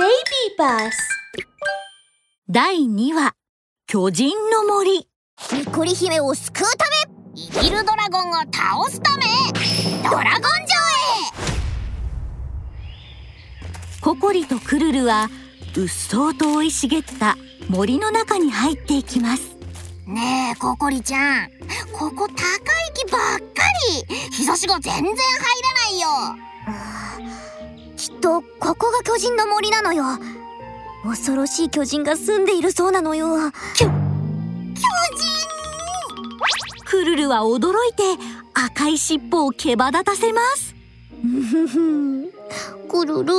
Baby Bus 第2話巨人の森。ニコリ姫を救うためイギルドラゴンを倒すためドラゴン城へ。ココリとクルルはうっそうと生い茂った森の中に入っていきます。ねえココリちゃん。ここ高い木ばっかり。日差しが全然入らないよとここが巨人の森なのよ。恐ろしい巨人が住んでいるそうなのよ。巨巨人。クルルは驚いて赤い尻尾を毛羽立たせます。クルル。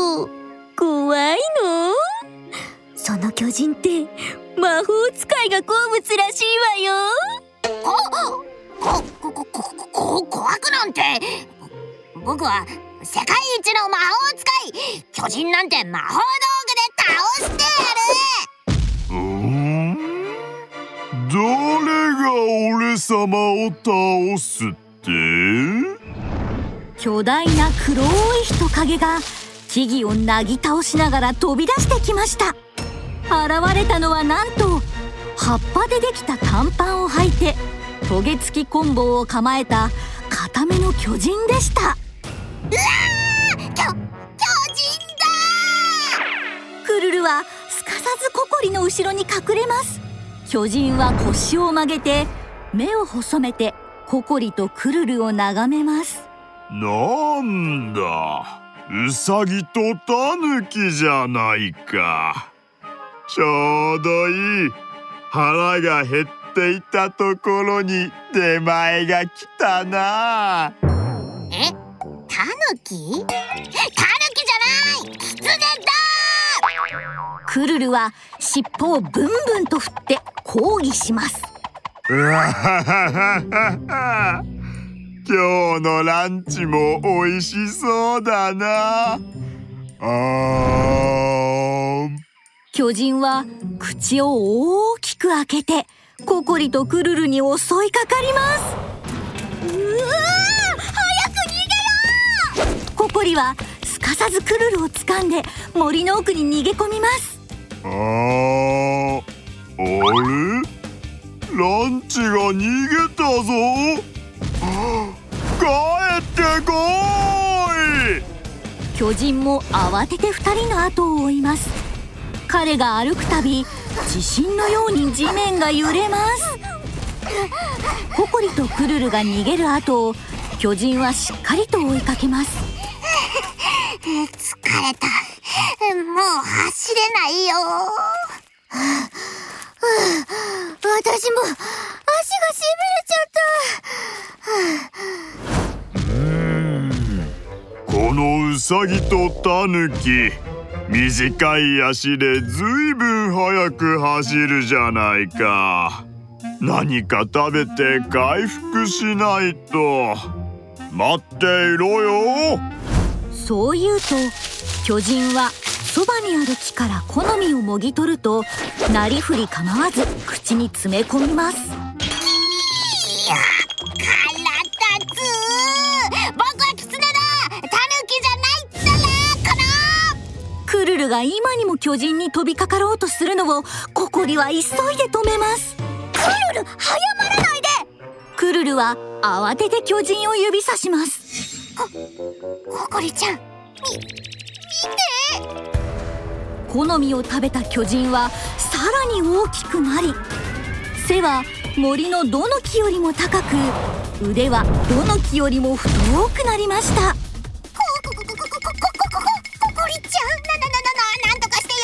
怖いの。その巨人って魔法使いが好物らしいわよ。こここここ怖くなんて僕は世界一の魔法使い巨人なんて魔法道具で倒してやる。うーん？誰が俺様を倒すって？巨大な黒い人影が木々をなぎ倒しながら飛び出してきました。現れたのはなんと葉っぱでできた短パンを履いてトゲ付き棍棒を構えた固めの巨人でしたずココリの後ろに隠れます。巨人は腰を曲げて目を細めてココリとクルルを眺めます。なんだ。ウサギとタヌキじゃないか。ちょうどいい。腹が減っていたところに出前が来たな。え？タヌキ？タヌキじゃない！キツネだクルルは尻尾をブンブンと振って抗議します。うわはははは今日のランチも美味しそうだな。巨人は口を大きく開けてココリとクルルに襲いかかります。うわ早く逃げろココリはすかさずクルルを掴んで森の奥に逃げ込みますあーあれ？ランチが逃げたぞ。帰ってこい。巨人も慌てて2人の後を追います。彼が歩くたび地震のように地面が揺れます。ココリとクルルが逃げる後を巨人はしっかりと追いかけます。疲れた。もう走れないよ。私も足がしびれちゃった。うーん。このウサギとタヌキ。短い足でずいぶん速く走るじゃないか。何か食べて回復しないと。待っていろよ。そう言うと巨人はそばにある木から好みをもぎ取るとなりふり構わず口に詰め込みます。腹立つ。僕はキツネだ。タヌキじゃないったらかクルルが今にも巨人に飛びかかろうとするのをココリは急いで止めます。なクルル早まらないで。クルルは慌てて巨人を指さします。ココリちゃんみ見て好みを食べた巨人はさらに大きくなり背は森のどの木よりも高く腕はどの木よりも太くなりました。コココココココココココリちゃんななななななんとかしてよ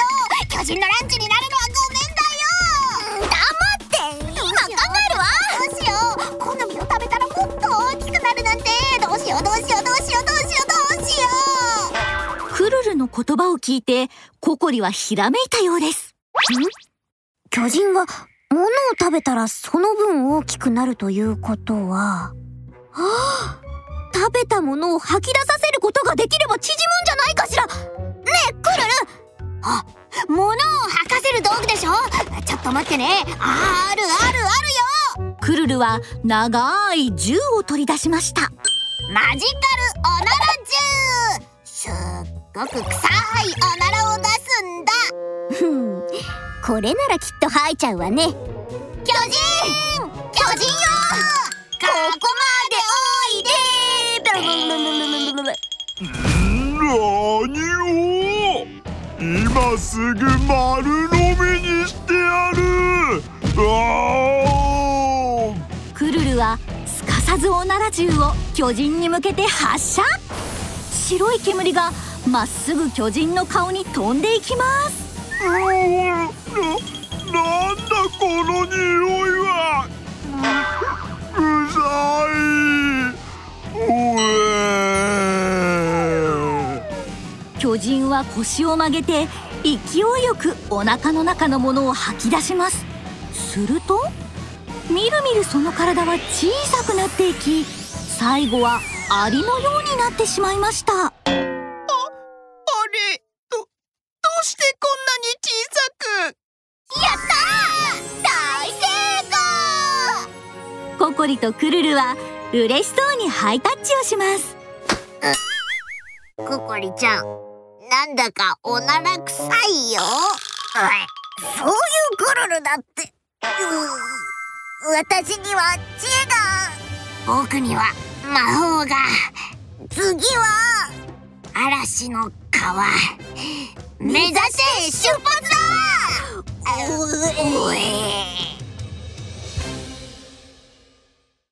巨人のランチになるのはごめんだよ黙って今考えるわどうしよう好みを食べたらもっと大きくなるなんてどうしようどうしようどうしようどうしようどうしようクルルの言葉を聞いてココリはひらめいたようです。う巨人は物を食べたらその分大きくなるということは。はあ食べたものを吐き出させることができれば縮むんじゃないかしら。ねえクルル。あ物を吐かせる道具でしょ。ちょっと待ってね。あるあるあるよ。クルルは長い銃を取り出しました。マジカルごく臭いおならを出すんこれならきっと吐いちゃうわね。巨人！巨人よ！ここまでおいで何を？今すぐ丸飲みにしてやる。あクルルはすかさずおなら銃を巨人に向けて発射？白い煙がまっすぐ巨人の顔に飛んでいきます。ななんだこの匂いはううざいおえ巨人は腰を曲げて勢いよくお腹の中のものを吐き出します。するとみるみるその体は小さくなっていき最後はアリのようになってしまいました。小さくやったー大成功ココリとクルルは嬉しそうにハイタッチをしますココリちゃんなんだかおなら臭いよそういうクルルだって私には知恵が僕には魔法が次は嵐の川目指せ出発だ